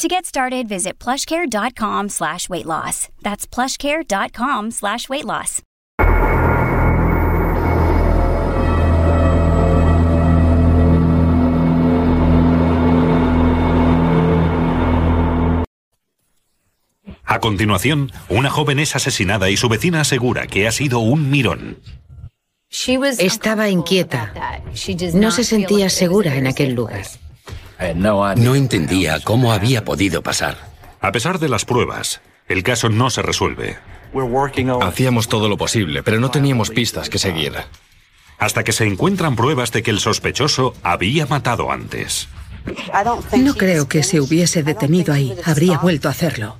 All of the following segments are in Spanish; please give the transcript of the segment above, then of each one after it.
To get started, visit plushcare.com slash weight loss. That's plushcare.com slash weight loss. A continuación, una joven es asesinada y su vecina asegura que ha sido un mirón. Estaba inquieta. No se sentía segura en aquel lugar. No entendía cómo había podido pasar. A pesar de las pruebas, el caso no se resuelve. Hacíamos todo lo posible, pero no teníamos pistas que seguir. Hasta que se encuentran pruebas de que el sospechoso había matado antes. No creo que se hubiese detenido ahí. Habría vuelto a hacerlo.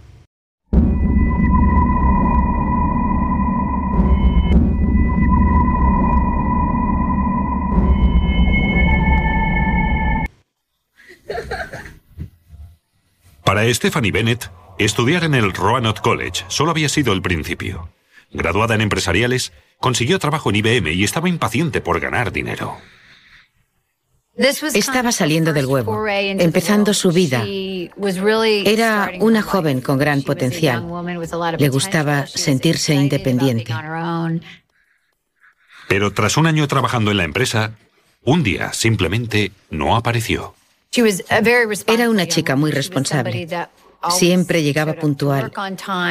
Para Stephanie Bennett, estudiar en el Roanoke College solo había sido el principio. Graduada en empresariales, consiguió trabajo en IBM y estaba impaciente por ganar dinero. Estaba saliendo del huevo, empezando su vida. Era una joven con gran potencial. Le gustaba sentirse independiente. Pero tras un año trabajando en la empresa, un día simplemente no apareció. Era una chica muy responsable. Siempre llegaba puntual.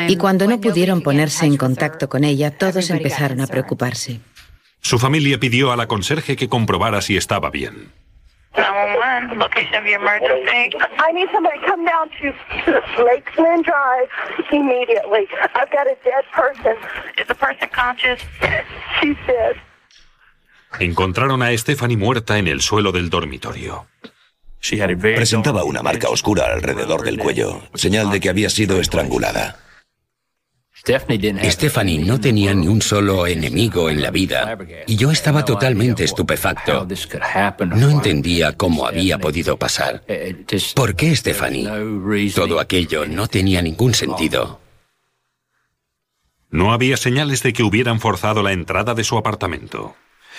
Y cuando no pudieron ponerse en contacto con ella, todos empezaron a preocuparse. Su familia pidió a la conserje que comprobara si estaba bien. I need somebody to come down to Lakesland Drive immediately. I've got a dead person. Is the person conscious? She's dead. Encontraron a Stephanie muerta en el suelo del dormitorio. Presentaba una marca oscura alrededor del cuello, señal de que había sido estrangulada. Stephanie no tenía ni un solo enemigo en la vida y yo estaba totalmente estupefacto. No entendía cómo había podido pasar. ¿Por qué Stephanie? Todo aquello no tenía ningún sentido. No había señales de que hubieran forzado la entrada de su apartamento,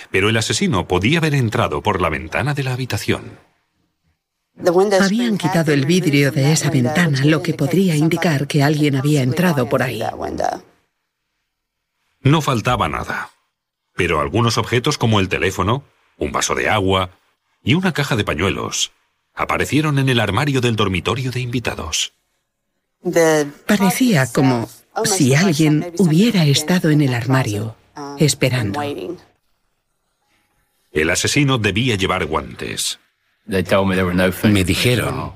pero el asesino podía haber entrado por la ventana de la habitación. Habían quitado el vidrio de esa ventana, lo que podría indicar que alguien había entrado por ahí. No faltaba nada, pero algunos objetos como el teléfono, un vaso de agua y una caja de pañuelos aparecieron en el armario del dormitorio de invitados. Parecía como si alguien hubiera estado en el armario, esperando. El asesino debía llevar guantes. Me dijeron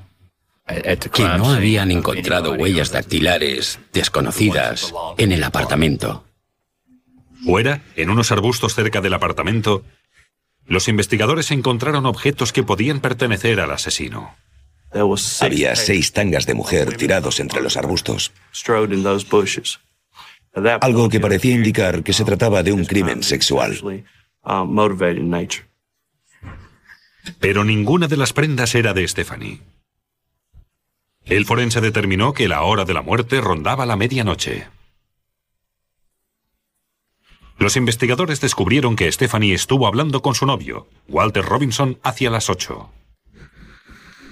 que no habían encontrado huellas dactilares desconocidas en el apartamento. Fuera, en unos arbustos cerca del apartamento, los investigadores encontraron objetos que podían pertenecer al asesino. Había seis tangas de mujer tirados entre los arbustos. Algo que parecía indicar que se trataba de un crimen sexual. Pero ninguna de las prendas era de Stephanie. El forense determinó que la hora de la muerte rondaba la medianoche. Los investigadores descubrieron que Stephanie estuvo hablando con su novio, Walter Robinson, hacia las ocho.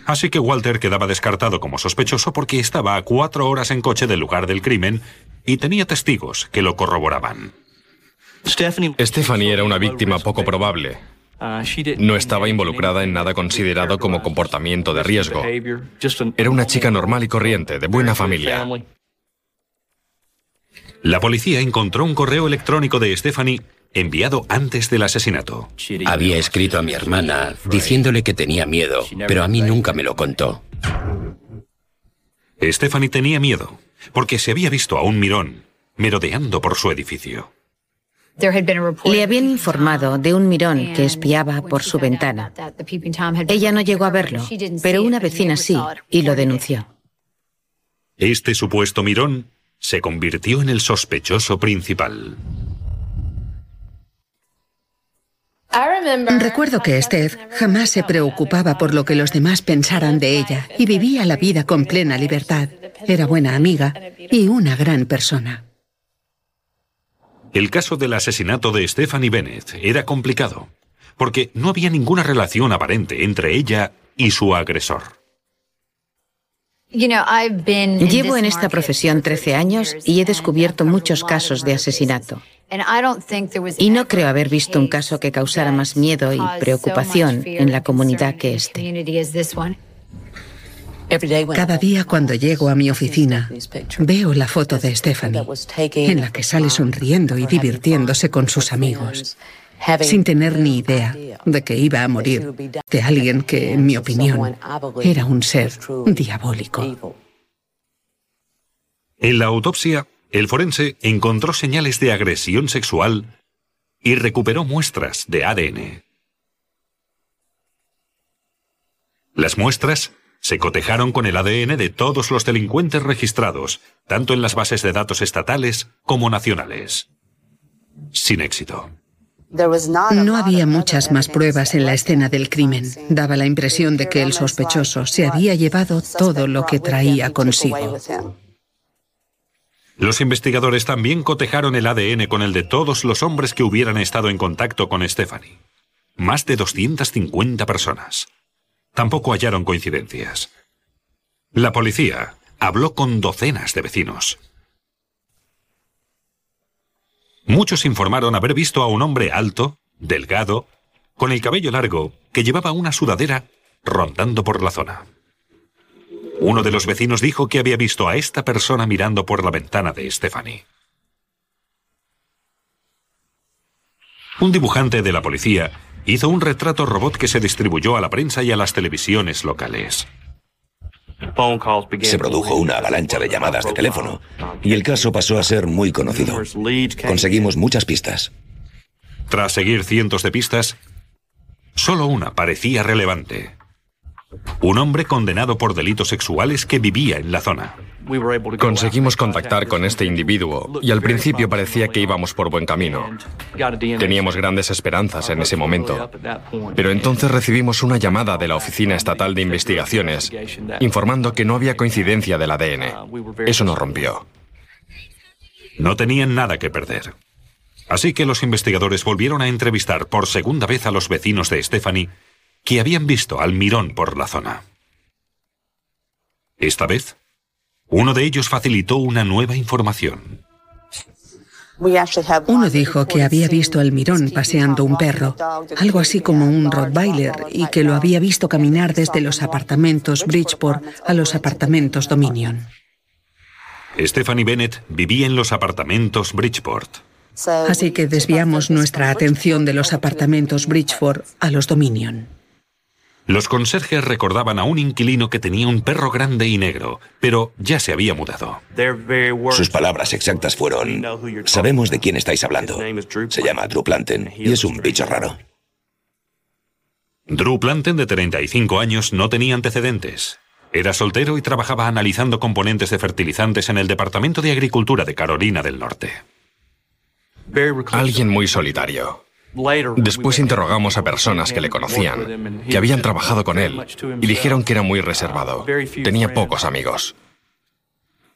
Así que Walter quedaba descartado como sospechoso porque estaba a cuatro horas en coche del lugar del crimen y tenía testigos que lo corroboraban. Stephanie era una víctima poco probable. No estaba involucrada en nada considerado como comportamiento de riesgo. Era una chica normal y corriente, de buena familia. La policía encontró un correo electrónico de Stephanie enviado antes del asesinato. Había escrito a mi hermana diciéndole que tenía miedo, pero a mí nunca me lo contó. Stephanie tenía miedo, porque se había visto a un mirón merodeando por su edificio. Le habían informado de un mirón que espiaba por su ventana. Ella no llegó a verlo, pero una vecina sí, y lo denunció. Este supuesto mirón se convirtió en el sospechoso principal. Recuerdo que Steph jamás se preocupaba por lo que los demás pensaran de ella y vivía la vida con plena libertad. Era buena amiga y una gran persona. El caso del asesinato de Stephanie Bennett era complicado, porque no había ninguna relación aparente entre ella y su agresor. Llevo en esta profesión 13 años y he descubierto muchos casos de asesinato. Y no creo haber visto un caso que causara más miedo y preocupación en la comunidad que este. Cada día cuando llego a mi oficina, veo la foto de Stephanie, en la que sale sonriendo y divirtiéndose con sus amigos, sin tener ni idea de que iba a morir de alguien que, en mi opinión, era un ser diabólico. En la autopsia, el forense encontró señales de agresión sexual y recuperó muestras de ADN. Las muestras se cotejaron con el ADN de todos los delincuentes registrados, tanto en las bases de datos estatales como nacionales. Sin éxito. No había muchas más pruebas en la escena del crimen. Daba la impresión de que el sospechoso se había llevado todo lo que traía consigo. Los investigadores también cotejaron el ADN con el de todos los hombres que hubieran estado en contacto con Stephanie. Más de 250 personas. Tampoco hallaron coincidencias. La policía habló con docenas de vecinos. Muchos informaron haber visto a un hombre alto, delgado, con el cabello largo, que llevaba una sudadera rondando por la zona. Uno de los vecinos dijo que había visto a esta persona mirando por la ventana de Stephanie. Un dibujante de la policía hizo un retrato robot que se distribuyó a la prensa y a las televisiones locales. Se produjo una avalancha de llamadas de teléfono y el caso pasó a ser muy conocido. Conseguimos muchas pistas. Tras seguir cientos de pistas, solo una parecía relevante. Un hombre condenado por delitos sexuales que vivía en la zona. Conseguimos contactar con este individuo y al principio parecía que íbamos por buen camino. Teníamos grandes esperanzas en ese momento. Pero entonces recibimos una llamada de la Oficina Estatal de Investigaciones informando que no había coincidencia del ADN. Eso nos rompió. No tenían nada que perder. Así que los investigadores volvieron a entrevistar por segunda vez a los vecinos de Stephanie que habían visto al mirón por la zona. Esta vez, uno de ellos facilitó una nueva información. Uno dijo que había visto al mirón paseando un perro, algo así como un Rottweiler, y que lo había visto caminar desde los apartamentos Bridgeport a los apartamentos Dominion. Stephanie Bennett vivía en los apartamentos Bridgeport. Así que desviamos nuestra atención de los apartamentos Bridgeport a los Dominion. Los conserjes recordaban a un inquilino que tenía un perro grande y negro, pero ya se había mudado. Sus palabras exactas fueron, sabemos de quién estáis hablando. Se llama Drew Planten y es un bicho raro. Drew Planten, de 35 años, no tenía antecedentes. Era soltero y trabajaba analizando componentes de fertilizantes en el Departamento de Agricultura de Carolina del Norte. Alguien muy solitario. Después interrogamos a personas que le conocían, que habían trabajado con él, y dijeron que era muy reservado. Tenía pocos amigos.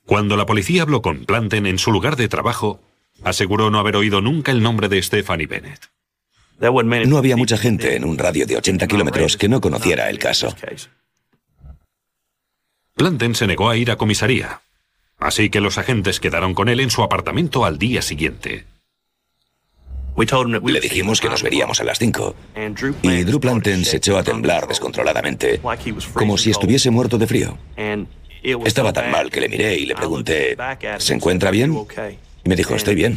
Cuando la policía habló con Planten en su lugar de trabajo, aseguró no haber oído nunca el nombre de Stephanie Bennett. No había mucha gente en un radio de 80 kilómetros que no conociera el caso. Planten se negó a ir a comisaría, así que los agentes quedaron con él en su apartamento al día siguiente. Le dijimos que nos veríamos a las 5. Y Drew Planten se echó a temblar descontroladamente, como si estuviese muerto de frío. Estaba tan mal que le miré y le pregunté, ¿se encuentra bien? Y me dijo, estoy bien.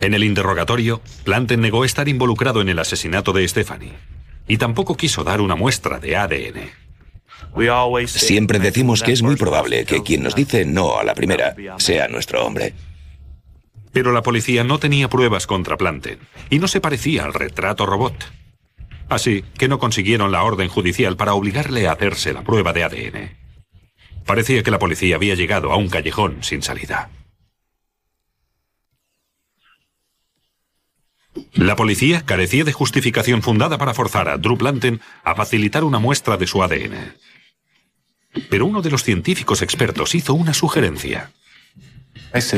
En el interrogatorio, Planten negó estar involucrado en el asesinato de Stephanie y tampoco quiso dar una muestra de ADN. Siempre decimos que es muy probable que quien nos dice no a la primera sea nuestro hombre. Pero la policía no tenía pruebas contra Planten y no se parecía al retrato robot. Así que no consiguieron la orden judicial para obligarle a hacerse la prueba de ADN. Parecía que la policía había llegado a un callejón sin salida. La policía carecía de justificación fundada para forzar a Drew Planten a facilitar una muestra de su ADN. Pero uno de los científicos expertos hizo una sugerencia.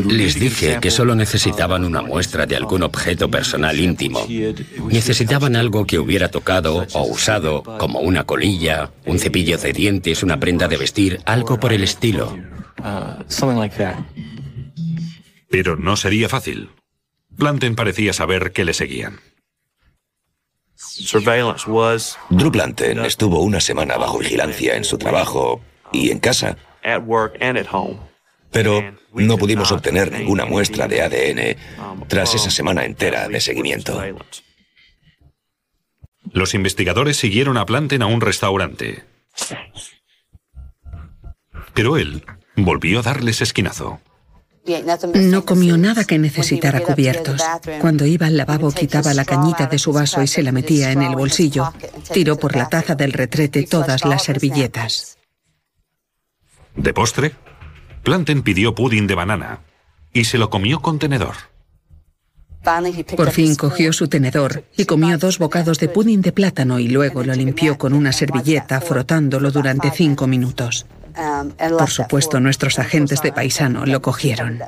Les dije que solo necesitaban una muestra de algún objeto personal íntimo. Necesitaban algo que hubiera tocado o usado, como una colilla, un cepillo de dientes, una prenda de vestir, algo por el estilo. Pero no sería fácil. Planten parecía saber que le seguían. Drew Planten estuvo una semana bajo vigilancia en su trabajo y en casa. Pero no pudimos obtener ninguna muestra de ADN tras esa semana entera de seguimiento. Los investigadores siguieron a Planten a un restaurante. Pero él volvió a darles esquinazo. No comió nada que necesitara cubiertos. Cuando iba al lavabo quitaba la cañita de su vaso y se la metía en el bolsillo. Tiró por la taza del retrete todas las servilletas. De postre, Planten pidió pudding de banana y se lo comió con tenedor. Por fin cogió su tenedor y comió dos bocados de pudding de plátano y luego lo limpió con una servilleta frotándolo durante cinco minutos. Por supuesto, nuestros agentes de paisano lo cogieron.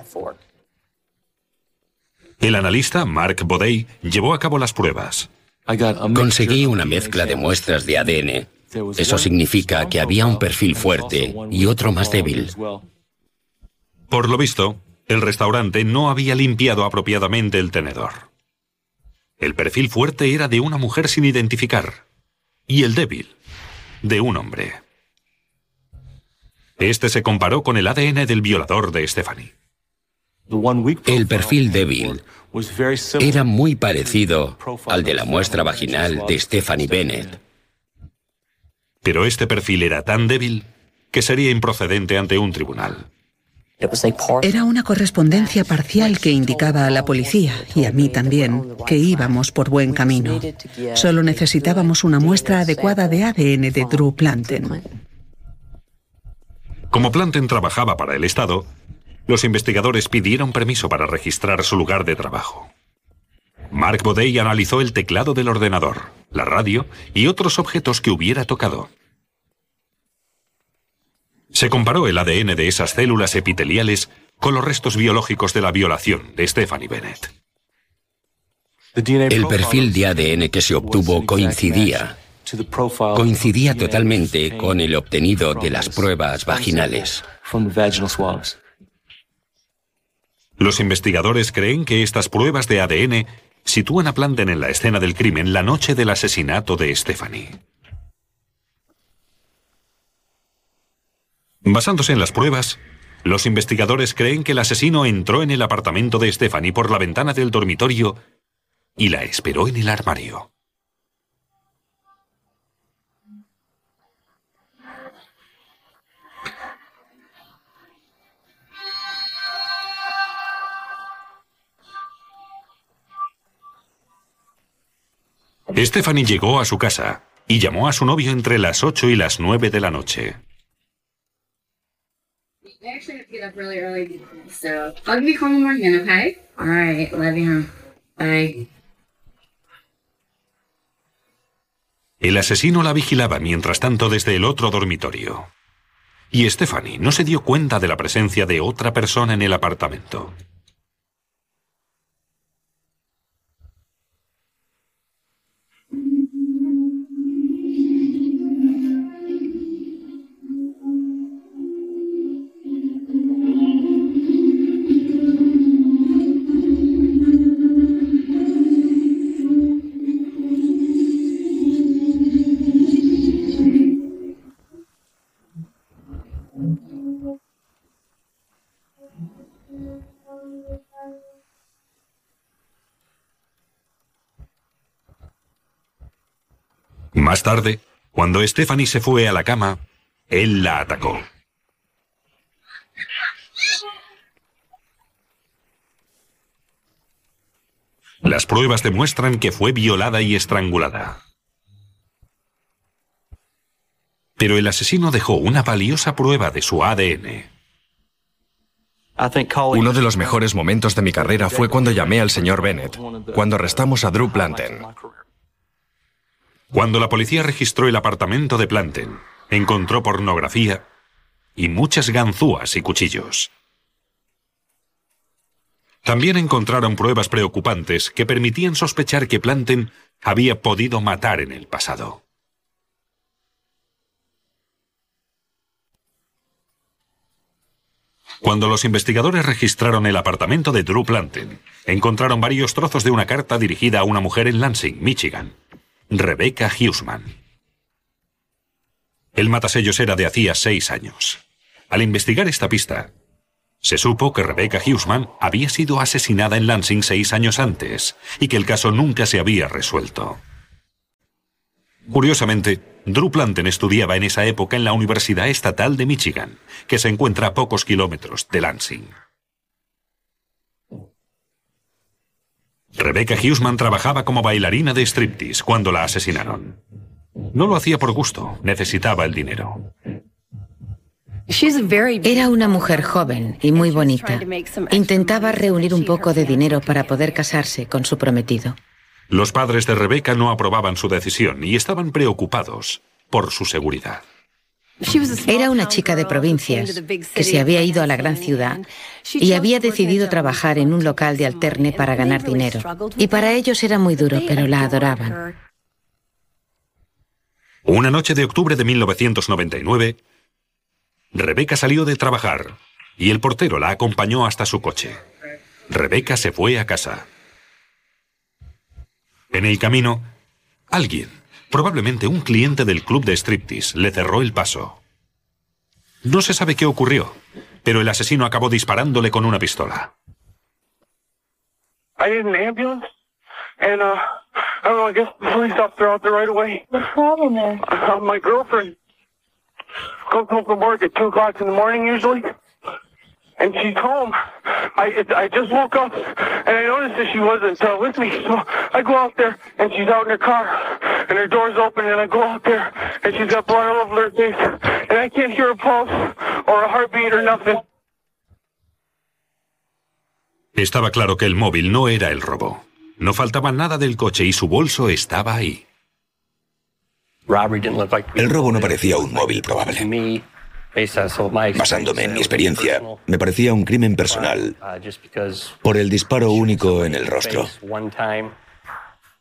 El analista Mark Bodey llevó a cabo las pruebas. Conseguí una mezcla de muestras de ADN. Eso significa que había un perfil fuerte y otro más débil. Por lo visto, el restaurante no había limpiado apropiadamente el tenedor. El perfil fuerte era de una mujer sin identificar y el débil, de un hombre. Este se comparó con el ADN del violador de Stephanie. El perfil débil era muy parecido al de la muestra vaginal de Stephanie Bennett. Pero este perfil era tan débil que sería improcedente ante un tribunal. Era una correspondencia parcial que indicaba a la policía y a mí también que íbamos por buen camino. Solo necesitábamos una muestra adecuada de ADN de Drew Planten. Como Planten trabajaba para el Estado, los investigadores pidieron permiso para registrar su lugar de trabajo. Mark Bodey analizó el teclado del ordenador, la radio y otros objetos que hubiera tocado. Se comparó el ADN de esas células epiteliales con los restos biológicos de la violación de Stephanie Bennett. El perfil de ADN que se obtuvo coincidía coincidía totalmente con el obtenido de las pruebas vaginales. Los investigadores creen que estas pruebas de ADN sitúan a Planten en la escena del crimen la noche del asesinato de Stephanie. Basándose en las pruebas, los investigadores creen que el asesino entró en el apartamento de Stephanie por la ventana del dormitorio y la esperó en el armario. Stephanie llegó a su casa y llamó a su novio entre las 8 y las 9 de la noche. El asesino la vigilaba mientras tanto desde el otro dormitorio. Y Stephanie no se dio cuenta de la presencia de otra persona en el apartamento. Tarde, cuando Stephanie se fue a la cama, él la atacó. Las pruebas demuestran que fue violada y estrangulada. Pero el asesino dejó una valiosa prueba de su ADN. Uno de los mejores momentos de mi carrera fue cuando llamé al señor Bennett, cuando arrestamos a Drew Planten. Cuando la policía registró el apartamento de Planten, encontró pornografía y muchas ganzúas y cuchillos. También encontraron pruebas preocupantes que permitían sospechar que Planten había podido matar en el pasado. Cuando los investigadores registraron el apartamento de Drew Planten, encontraron varios trozos de una carta dirigida a una mujer en Lansing, Michigan, Rebecca Huseman. El matasellos era de hacía seis años. Al investigar esta pista, se supo que Rebecca Huseman había sido asesinada en Lansing seis años antes y que el caso nunca se había resuelto. Curiosamente, Drew Planten estudiaba en esa época en la Universidad Estatal de Michigan, que se encuentra a pocos kilómetros de Lansing. Rebecca Huseman trabajaba como bailarina de striptease cuando la asesinaron. No lo hacía por gusto, necesitaba el dinero. Era una mujer joven y muy bonita. Intentaba reunir un poco de dinero para poder casarse con su prometido. Los padres de Rebeca no aprobaban su decisión y estaban preocupados por su seguridad. Era una chica de provincias que se había ido a la gran ciudad y había decidido trabajar en un local de alterne para ganar dinero. Y para ellos era muy duro, pero la adoraban. Una noche de octubre de 1999, Rebeca salió de trabajar y el portero la acompañó hasta su coche. Rebeca se fue a casa. En el camino, alguien, probablemente un cliente del club de striptease, le cerró el paso. No se sabe qué ocurrió, pero el asesino acabó disparándole con una pistola. I need an ambulance, and uh, I don't know. I guess the police officer out there right away. The problem is, Uh, my girlfriend comes home from work at two o'clock in the morning usually, and she's home. I it, I just woke up and I noticed that she wasn't uh, with me, so I go out there and she's out in her car, and her door's open, and I go out there and she's got blood all over her face, and I can't hear a pulse or a heartbeat or nothing. Estaba claro que el móvil no era el robo. No faltaba nada del coche y su bolso estaba ahí. El robo no parecía un móvil probable. Basándome en mi experiencia, me parecía un crimen personal por el disparo único en el rostro.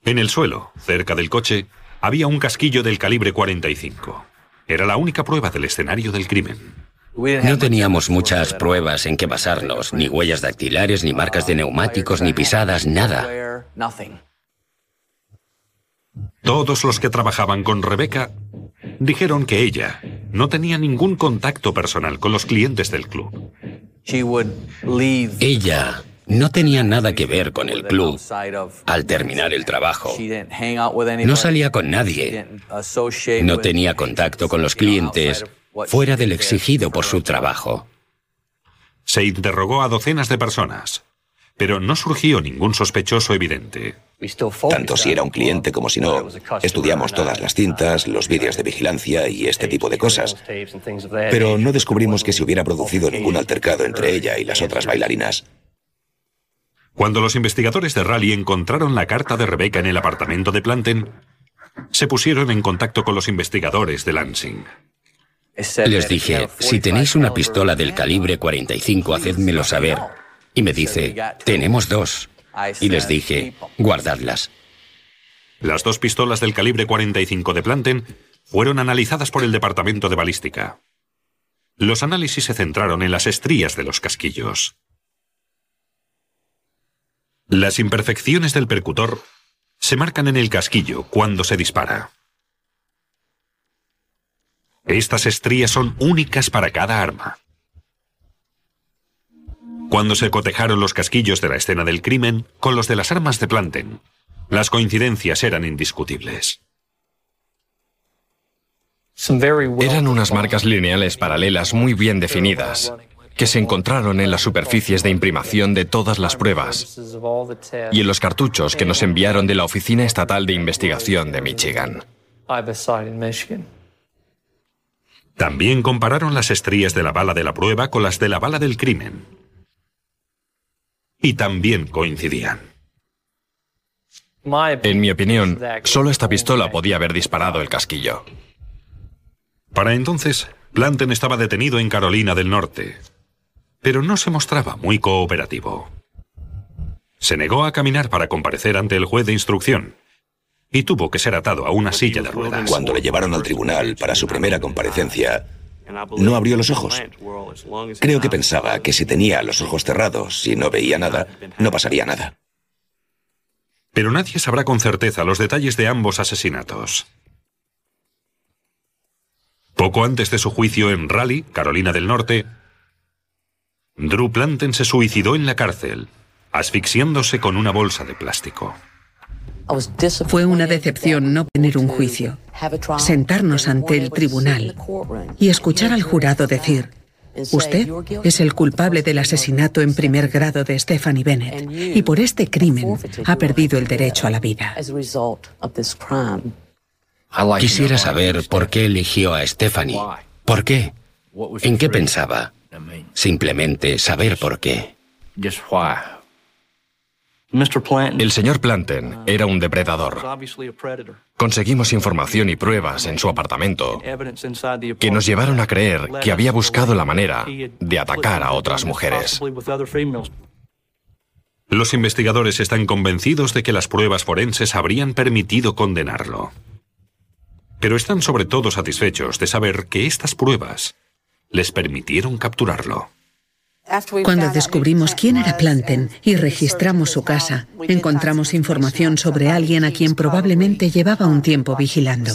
En el suelo, cerca del coche, había un casquillo del calibre 45. Era la única prueba del escenario del crimen. No teníamos muchas pruebas en que basarnos, ni huellas dactilares, ni marcas de neumáticos, ni pisadas, nada. Todos los que trabajaban con Rebeca dijeron que ella no tenía ningún contacto personal con los clientes del club. Ella no tenía nada que ver con el club al terminar el trabajo. No salía con nadie. No tenía contacto con los clientes fuera del exigido por su trabajo. Se interrogó a docenas de personas, pero no surgió ningún sospechoso evidente. Tanto si era un cliente como si no, estudiamos todas las cintas, los vídeos de vigilancia y este tipo de cosas. Pero no descubrimos que se hubiera producido ningún altercado entre ella y las otras bailarinas. Cuando los investigadores de Rally encontraron la carta de Rebeca en el apartamento de Planten, se pusieron en contacto con los investigadores de Lansing. Les dije, si tenéis una pistola del calibre 45, hacedmelo saber. Y me dice, tenemos dos. Y les dije, guardadlas. Las dos pistolas del calibre 45 de Planten fueron analizadas por el Departamento de Balística. Los análisis se centraron en las estrías de los casquillos. Las imperfecciones del percutor se marcan en el casquillo cuando se dispara. Estas estrías son únicas para cada arma. Cuando se cotejaron los casquillos de la escena del crimen con los de las armas de Planten, las coincidencias eran indiscutibles. Eran unas marcas lineales paralelas muy bien definidas, que se encontraron en las superficies de imprimación de todas las pruebas y en los cartuchos que nos enviaron de la Oficina Estatal de Investigación de Michigan. También compararon las estrías de la bala de la prueba con las de la bala del crimen. Y también coincidían. En mi opinión, solo esta pistola podía haber disparado el casquillo. Para entonces, Planten estaba detenido en Carolina del Norte, pero no se mostraba muy cooperativo. Se negó a caminar para comparecer ante el juez de instrucción y tuvo que ser atado a una silla de ruedas. Cuando le llevaron al tribunal para su primera comparecencia, no abrió los ojos. Creo que pensaba que si tenía los ojos cerrados y no veía nada, no pasaría nada. Pero nadie sabrá con certeza los detalles de ambos asesinatos. Poco antes de su juicio en Raleigh, Carolina del Norte, Drew Planten se suicidó en la cárcel, asfixiándose con una bolsa de plástico. Fue una decepción no tener un juicio, sentarnos ante el tribunal y escuchar al jurado decir, usted es el culpable del asesinato en primer grado de Stephanie Bennett y por este crimen ha perdido el derecho a la vida. Quisiera saber por qué eligió a Stephanie. ¿Por qué? ¿En qué pensaba? Simplemente saber por qué. El señor Planten era un depredador. Conseguimos información y pruebas en su apartamento que nos llevaron a creer que había buscado la manera de atacar a otras mujeres. Los investigadores están convencidos de que las pruebas forenses habrían permitido condenarlo. Pero están sobre todo satisfechos de saber que estas pruebas les permitieron capturarlo. Cuando descubrimos quién era Planten y registramos su casa, encontramos información sobre alguien a quien probablemente llevaba un tiempo vigilando.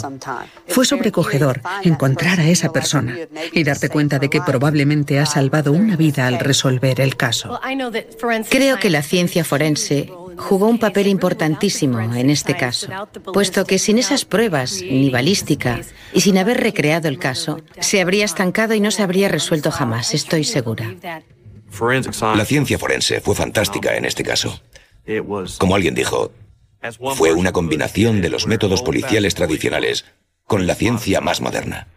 Fue sobrecogedor encontrar a esa persona y darte cuenta de que probablemente ha salvado una vida al resolver el caso. Creo que la ciencia forense jugó un papel importantísimo en este caso, puesto que sin esas pruebas, ni balística, y sin haber recreado el caso, se habría estancado y no se habría resuelto jamás, estoy segura. La ciencia forense fue fantástica en este caso. Como alguien dijo, fue una combinación de los métodos policiales tradicionales con la ciencia más moderna.